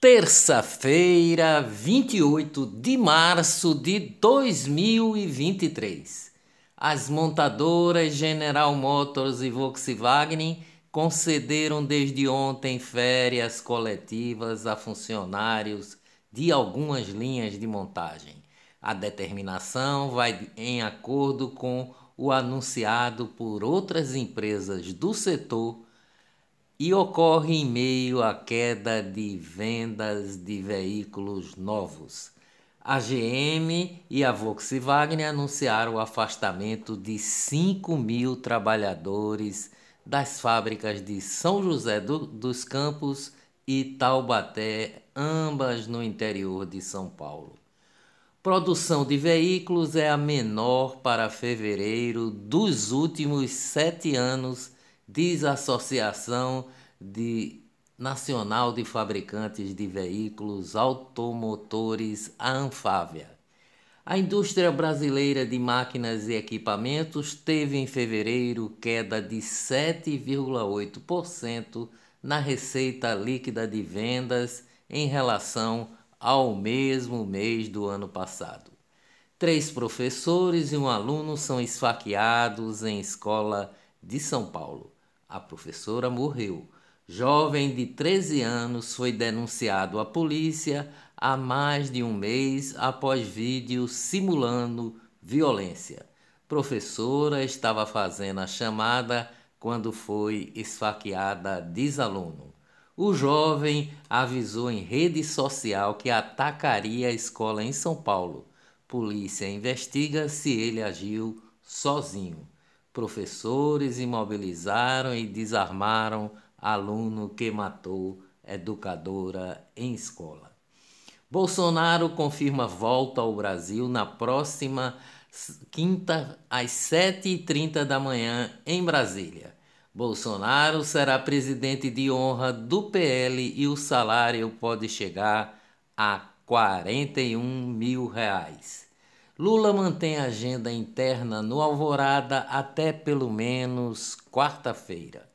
terça-feira, 28 de março de 2023. As montadoras General Motors e Volkswagen concederam desde ontem férias coletivas a funcionários de algumas linhas de montagem. A determinação vai em acordo com o anunciado por outras empresas do setor e ocorre em meio à queda de vendas de veículos novos. A GM e a Volkswagen anunciaram o afastamento de 5 mil trabalhadores das fábricas de São José do, dos Campos e Taubaté, ambas no interior de São Paulo. Produção de veículos é a menor para fevereiro dos últimos sete anos diz a Associação de Nacional de Fabricantes de Veículos Automotores, a Anfávia. A indústria brasileira de máquinas e equipamentos teve em fevereiro queda de 7,8% na receita líquida de vendas em relação ao mesmo mês do ano passado. Três professores e um aluno são esfaqueados em escola de São Paulo. A professora morreu. Jovem de 13 anos foi denunciado à polícia há mais de um mês após vídeo simulando violência. Professora estava fazendo a chamada quando foi esfaqueada, diz aluno. O jovem avisou em rede social que atacaria a escola em São Paulo. Polícia investiga se ele agiu sozinho. Professores imobilizaram e desarmaram aluno que matou educadora em escola. Bolsonaro confirma volta ao Brasil na próxima quinta às 7h30 da manhã em Brasília. Bolsonaro será presidente de honra do PL e o salário pode chegar a 41 mil reais. Lula mantém agenda interna no Alvorada até pelo menos quarta-feira.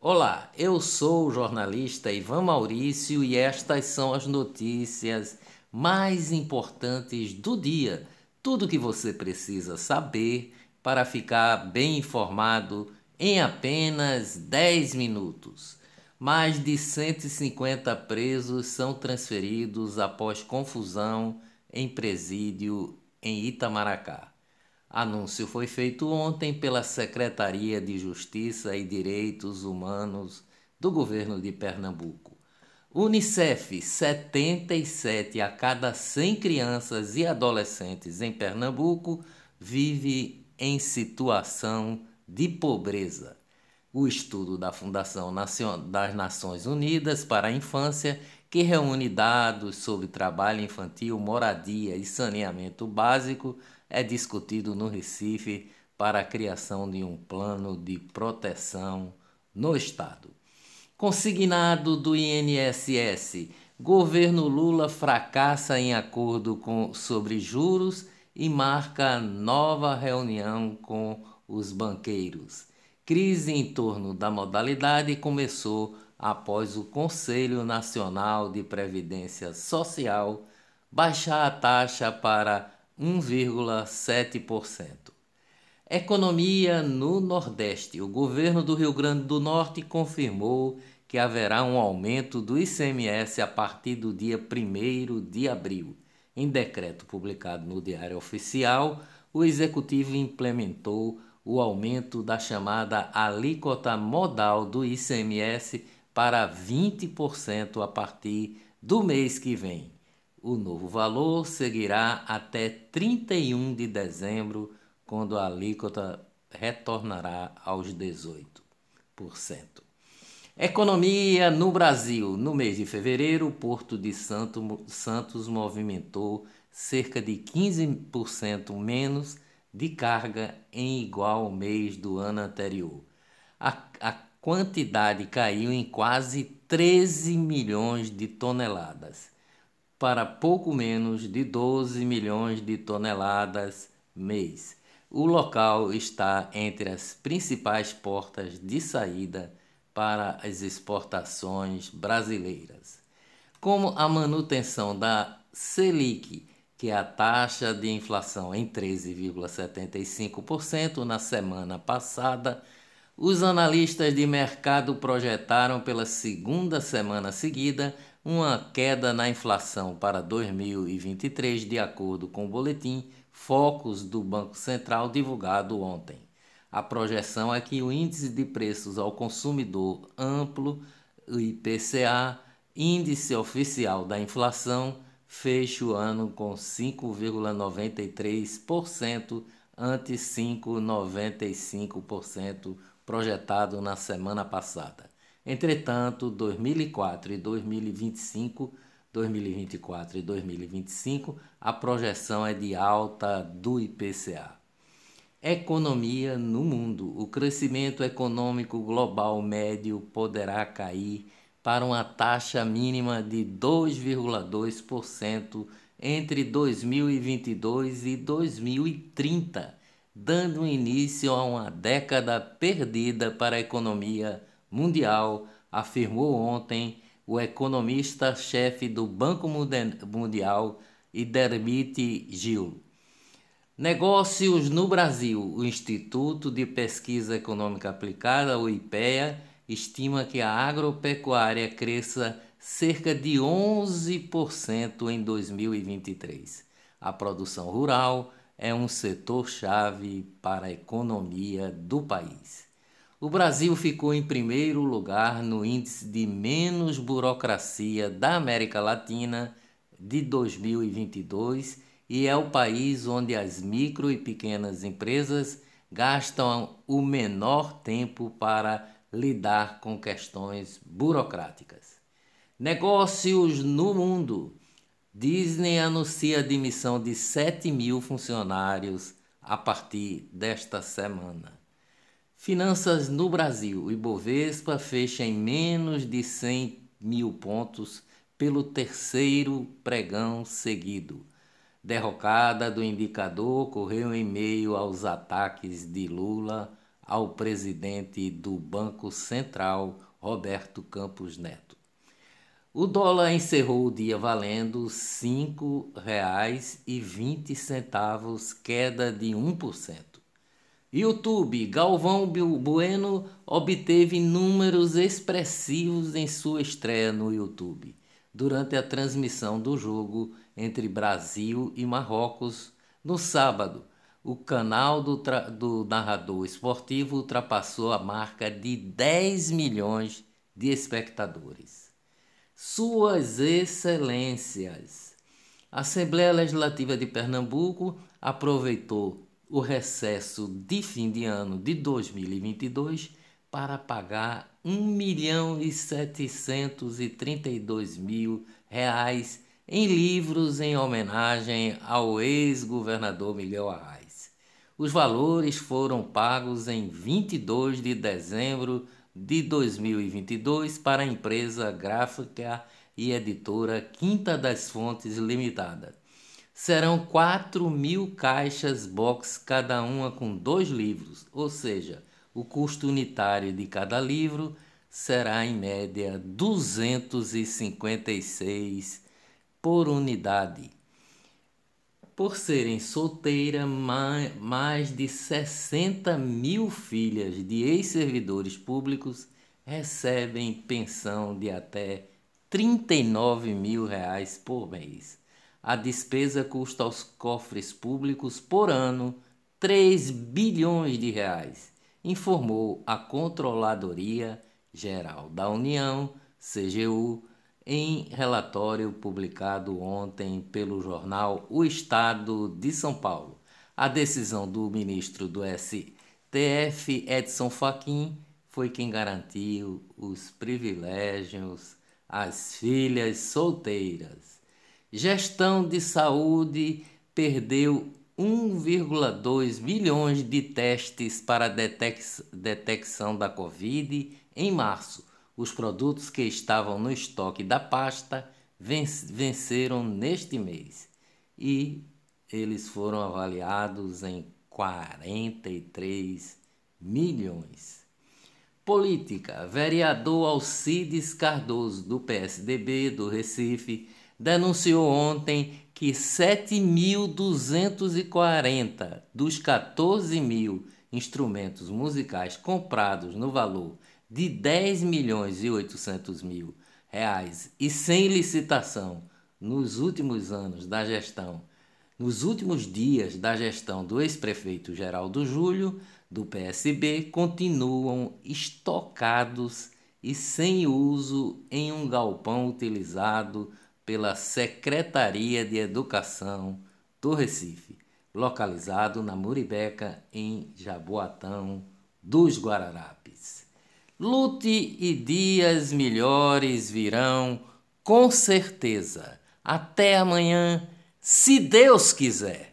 Olá, eu sou o jornalista Ivan Maurício e estas são as notícias mais importantes do dia. Tudo que você precisa saber para ficar bem informado em apenas 10 minutos. Mais de 150 presos são transferidos após confusão em presídio em Itamaracá. Anúncio foi feito ontem pela Secretaria de Justiça e Direitos Humanos do governo de Pernambuco. Unicef: 77 a cada 100 crianças e adolescentes em Pernambuco vive em situação de pobreza. O estudo da Fundação das Nações Unidas para a Infância que reúne dados sobre trabalho infantil, moradia e saneamento básico, é discutido no Recife para a criação de um plano de proteção no Estado. Consignado do INSS, governo Lula fracassa em acordo com, sobre juros e marca nova reunião com os banqueiros. Crise em torno da modalidade começou após o Conselho Nacional de Previdência Social baixar a taxa para 1,7%. Economia no Nordeste. O governo do Rio Grande do Norte confirmou que haverá um aumento do ICMS a partir do dia 1 de abril. Em decreto publicado no Diário Oficial, o executivo implementou o aumento da chamada alíquota modal do ICMS para 20% a partir do mês que vem. O novo valor seguirá até 31 de dezembro, quando a alíquota retornará aos 18%. Economia no Brasil. No mês de fevereiro, o Porto de Santos movimentou cerca de 15% menos de carga em igual mês do ano anterior. A, a quantidade caiu em quase 13 milhões de toneladas, para pouco menos de 12 milhões de toneladas mês. O local está entre as principais portas de saída para as exportações brasileiras. como a manutenção da Selic, que é a taxa de inflação em 13,75% na semana passada, os analistas de mercado projetaram pela segunda semana seguida uma queda na inflação para 2023, de acordo com o boletim Focus do Banco Central divulgado ontem. A projeção é que o índice de preços ao consumidor amplo, IPCA, índice oficial da inflação, feche o ano com 5,93% ante 5,95% projetado na semana passada. Entretanto, 2004 e 2025, 2024 e 2025, a projeção é de alta do IPCA. Economia no mundo. O crescimento econômico global médio poderá cair para uma taxa mínima de 2,2% entre 2022 e 2030 dando início a uma década perdida para a economia mundial, afirmou ontem o economista-chefe do Banco Mundial, Idermit Gil. Negócios no Brasil. O Instituto de Pesquisa Econômica Aplicada, o IPEA, estima que a agropecuária cresça cerca de 11% em 2023. A produção rural é um setor-chave para a economia do país. O Brasil ficou em primeiro lugar no índice de menos burocracia da América Latina de 2022 e é o país onde as micro e pequenas empresas gastam o menor tempo para lidar com questões burocráticas. Negócios no mundo. Disney anuncia a demissão de 7 mil funcionários a partir desta semana. Finanças no Brasil. O Ibovespa fecha em menos de 100 mil pontos pelo terceiro pregão seguido. Derrocada do indicador ocorreu em meio aos ataques de Lula ao presidente do Banco Central, Roberto Campos Neto. O dólar encerrou o dia valendo R$ 5,20, queda de 1%. YouTube, Galvão Bueno obteve números expressivos em sua estreia no YouTube, durante a transmissão do jogo entre Brasil e Marrocos no sábado. O canal do, do narrador esportivo ultrapassou a marca de 10 milhões de espectadores. Suas Excelências. A Assembleia Legislativa de Pernambuco aproveitou o recesso de fim de ano de 2022 para pagar 1 milhão e 732 mil reais em livros em homenagem ao ex-governador Miguel Arraes. Os valores foram pagos em 22 de dezembro de 2022 para a empresa gráfica e editora Quinta das Fontes Limitada. Serão 4 mil caixas box, cada uma com dois livros, ou seja, o custo unitário de cada livro será em média 256 por unidade. Por serem solteira, mais de 60 mil filhas de ex-servidores públicos recebem pensão de até 39 mil reais por mês. A despesa custa aos cofres públicos por ano 3 bilhões de reais, informou a Controladoria Geral da União, CGU, em relatório publicado ontem pelo jornal O Estado de São Paulo. A decisão do ministro do STF, Edson Fachin, foi quem garantiu os privilégios às filhas solteiras. Gestão de saúde perdeu 1,2 milhões de testes para detecção da Covid em março os produtos que estavam no estoque da pasta venceram neste mês e eles foram avaliados em 43 milhões. Política. Vereador Alcides Cardoso, do PSDB do Recife, denunciou ontem que 7.240 dos 14 mil instrumentos musicais comprados no valor de 10 milhões e 800 mil reais e sem licitação nos últimos anos da gestão, nos últimos dias da gestão do ex-prefeito Geraldo Júlio, do PSB, continuam estocados e sem uso em um galpão utilizado pela Secretaria de Educação do Recife, localizado na Muribeca, em Jaboatão dos Guararapes. Lute e dias melhores virão, com certeza. Até amanhã, se Deus quiser.